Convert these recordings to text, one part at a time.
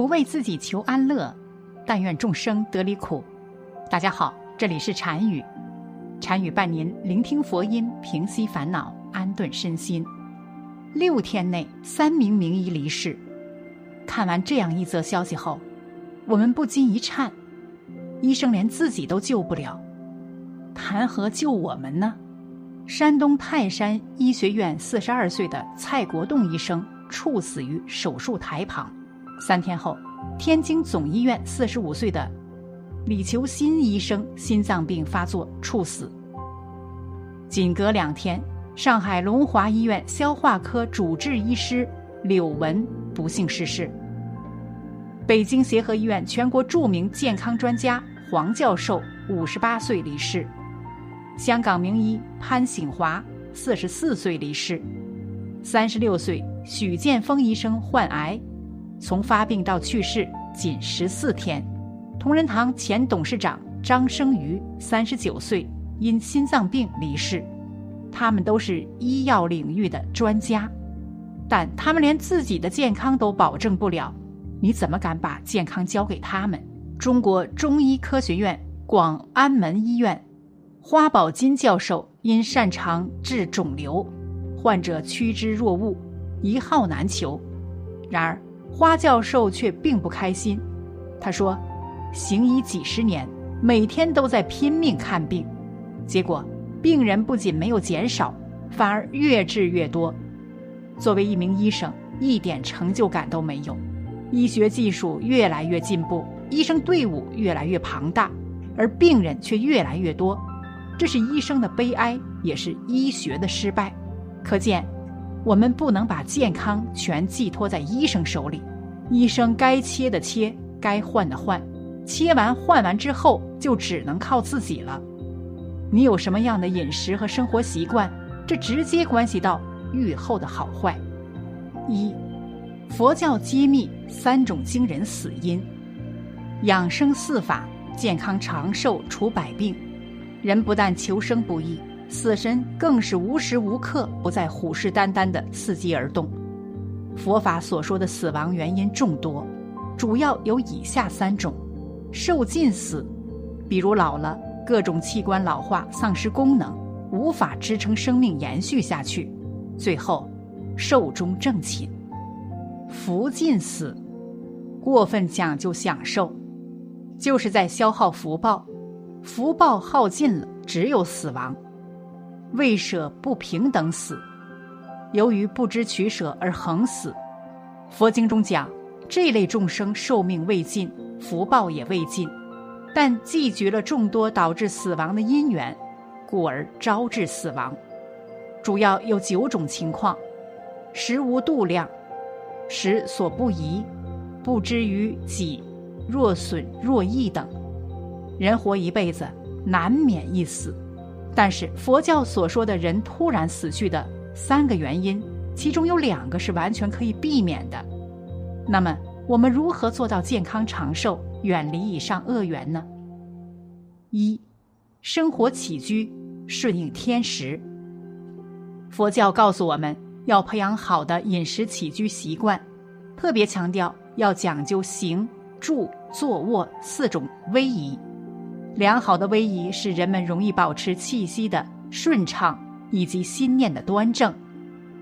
不为自己求安乐，但愿众生得离苦。大家好，这里是禅语，禅语伴您聆听佛音，平息烦恼，安顿身心。六天内三名名医离世。看完这样一则消息后，我们不禁一颤：医生连自己都救不了，谈何救我们呢？山东泰山医学院四十二岁的蔡国栋医生猝死于手术台旁。三天后，天津总医院四十五岁的李求新医生心脏病发作猝死。仅隔两天，上海龙华医院消化科主治医师柳文不幸逝世。北京协和医院全国著名健康专家黄教授五十八岁离世。香港名医潘醒华四十四岁离世，三十六岁许建峰医生患癌，从发病到去世仅十四天。同仁堂前董事长张生瑜三十九岁因心脏病离世。他们都是医药领域的专家，但他们连自己的健康都保证不了，你怎么敢把健康交给他们？中国中医科学院广安门医院。花宝金教授因擅长治肿瘤，患者趋之若鹜，一号难求。然而，花教授却并不开心。他说：“行医几十年，每天都在拼命看病，结果病人不仅没有减少，反而越治越多。作为一名医生，一点成就感都没有。医学技术越来越进步，医生队伍越来越庞大，而病人却越来越多。”这是医生的悲哀，也是医学的失败。可见，我们不能把健康全寄托在医生手里。医生该切的切，该换的换，切完换完之后，就只能靠自己了。你有什么样的饮食和生活习惯，这直接关系到愈后的好坏。一，佛教揭秘三种惊人死因，养生四法，健康长寿除百病。人不但求生不易，死神更是无时无刻不在虎视眈眈的伺机而动。佛法所说的死亡原因众多，主要有以下三种：寿尽死，比如老了，各种器官老化丧失功能，无法支撑生命延续下去；最后，寿终正寝；福尽死，过分讲究享受，就是在消耗福报。福报耗尽了，只有死亡。未舍不平等死，由于不知取舍而横死。佛经中讲，这类众生寿命未尽，福报也未尽，但积聚了众多导致死亡的因缘，故而招致死亡。主要有九种情况：食无度量，食所不宜，不知于己，若损若益等。人活一辈子，难免一死，但是佛教所说的人突然死去的三个原因，其中有两个是完全可以避免的。那么，我们如何做到健康长寿，远离以上恶缘呢？一，生活起居顺应天时。佛教告诉我们要培养好的饮食起居习惯，特别强调要讲究行、住、坐、卧四种威仪。良好的威仪使人们容易保持气息的顺畅以及心念的端正，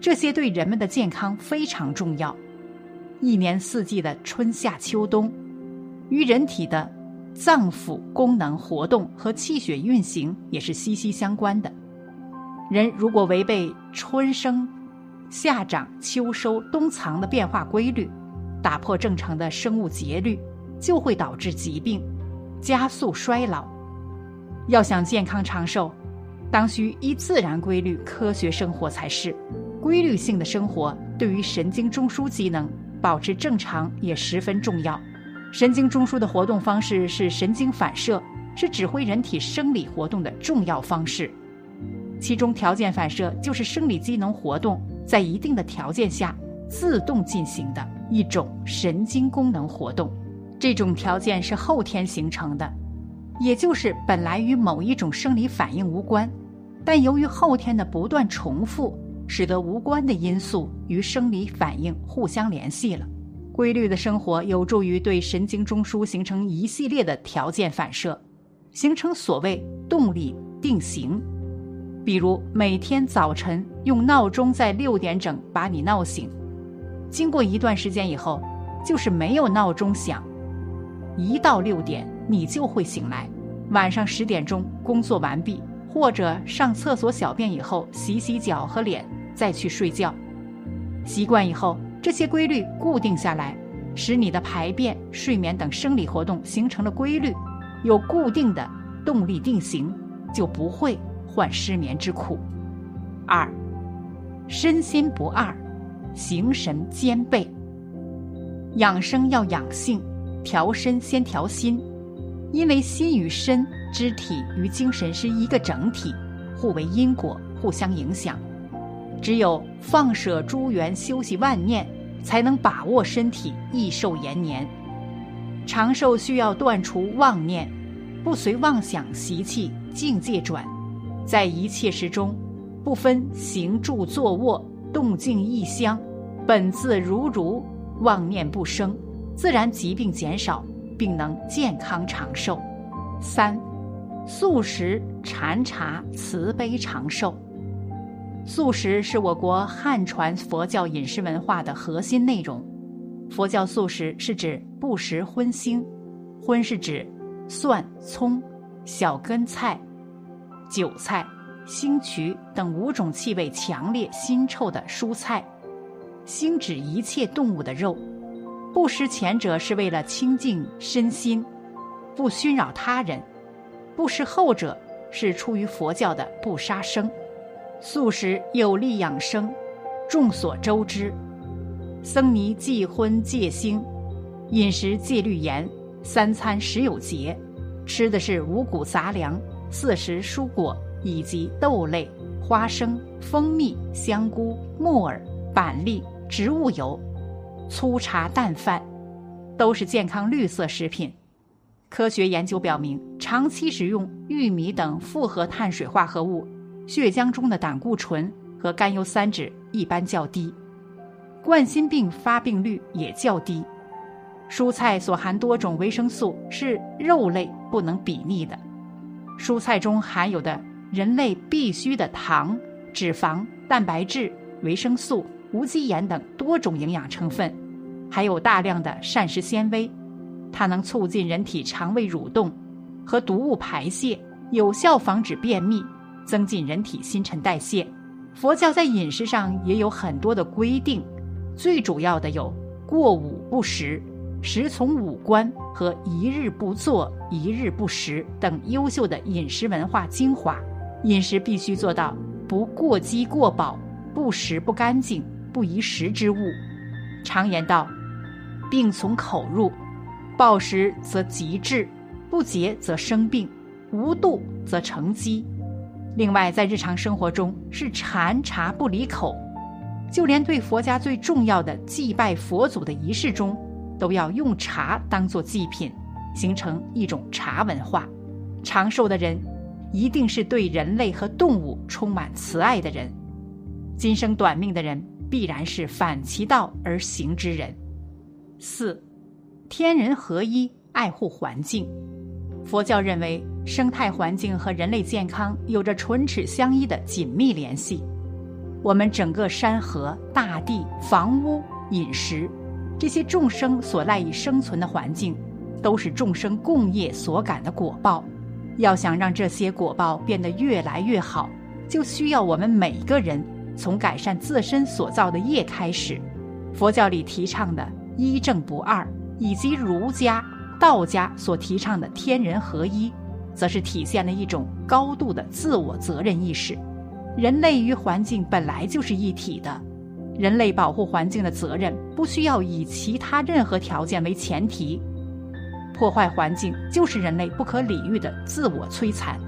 这些对人们的健康非常重要。一年四季的春夏秋冬，与人体的脏腑功能活动和气血运行也是息息相关的。人如果违背春生、夏长、秋收、冬藏的变化规律，打破正常的生物节律，就会导致疾病。加速衰老，要想健康长寿，当需依自然规律科学生活才是。规律性的生活对于神经中枢机能保持正常也十分重要。神经中枢的活动方式是神经反射，是指挥人体生理活动的重要方式。其中条件反射就是生理机能活动在一定的条件下自动进行的一种神经功能活动。这种条件是后天形成的，也就是本来与某一种生理反应无关，但由于后天的不断重复，使得无关的因素与生理反应互相联系了。规律的生活有助于对神经中枢形成一系列的条件反射，形成所谓动力定型。比如每天早晨用闹钟在六点整把你闹醒，经过一段时间以后，就是没有闹钟响，一到六点你就会醒来。晚上十点钟工作完毕，或者上厕所小便以后洗洗脚和脸，再去睡觉。习惯以后。这些规律固定下来，使你的排便、睡眠等生理活动形成了规律，有固定的动力定型，就不会患失眠之苦。二，身心不二，形神兼备。养生要养性，调身先调心，因为心与身、肢体与精神是一个整体，互为因果，互相影响。只有放舍诸缘，休息万念。才能把握身体益寿延年，长寿需要断除妄念，不随妄想习气境界转，在一切时中，不分行住坐卧动静异香，本自如如，妄念不生，自然疾病减少，并能健康长寿。三，素食禅茶慈悲长寿。素食是我国汉传佛教饮食文化的核心内容。佛教素食是指不食荤腥，荤是指蒜、葱、小根菜、韭菜、星渠等五种气味强烈、腥臭的蔬菜；腥指一切动物的肉。不食前者是为了清净身心，不熏扰他人；不食后者是出于佛教的不杀生。素食有利养生，众所周知。僧尼忌荤戒腥，饮食戒律严，三餐食有节，吃的是五谷杂粮、四时蔬果以及豆类、花生、蜂蜜、香菇、木耳、板栗、植物油、粗茶淡饭，都是健康绿色食品。科学研究表明，长期食用玉米等复合碳水化合物。血浆中的胆固醇和甘油三酯一般较低，冠心病发病率也较低。蔬菜所含多种维生素是肉类不能比拟的。蔬菜中含有的人类必需的糖、脂肪、蛋白质、维生素、无机盐等多种营养成分，还有大量的膳食纤维，它能促进人体肠胃蠕动和毒物排泄，有效防止便秘。增进人体新陈代谢，佛教在饮食上也有很多的规定，最主要的有过午不食、食从五官和一日不做、一日不食等优秀的饮食文化精华。饮食必须做到不过饥过饱、不食不干净、不宜食之物。常言道：“病从口入，暴食则急滞，不节则生病，无度则成疾。”另外，在日常生活中是禅茶不离口，就连对佛家最重要的祭拜佛祖的仪式中，都要用茶当做祭品，形成一种茶文化。长寿的人，一定是对人类和动物充满慈爱的人。今生短命的人，必然是反其道而行之人。四，天人合一，爱护环境。佛教认为，生态环境和人类健康有着唇齿相依的紧密联系。我们整个山河、大地、房屋、饮食，这些众生所赖以生存的环境，都是众生共业所感的果报。要想让这些果报变得越来越好，就需要我们每个人从改善自身所造的业开始。佛教里提倡的一正不二，以及儒家。道家所提倡的天人合一，则是体现了一种高度的自我责任意识。人类与环境本来就是一体的，人类保护环境的责任不需要以其他任何条件为前提。破坏环境就是人类不可理喻的自我摧残。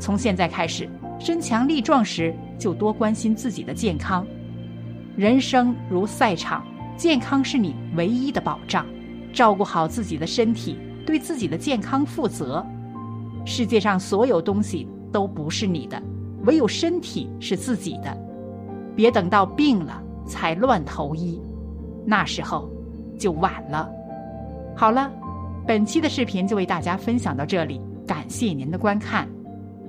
从现在开始，身强力壮时就多关心自己的健康。人生如赛场，健康是你唯一的保障。照顾好自己的身体，对自己的健康负责。世界上所有东西都不是你的，唯有身体是自己的。别等到病了才乱投医，那时候就晚了。好了，本期的视频就为大家分享到这里，感谢您的观看。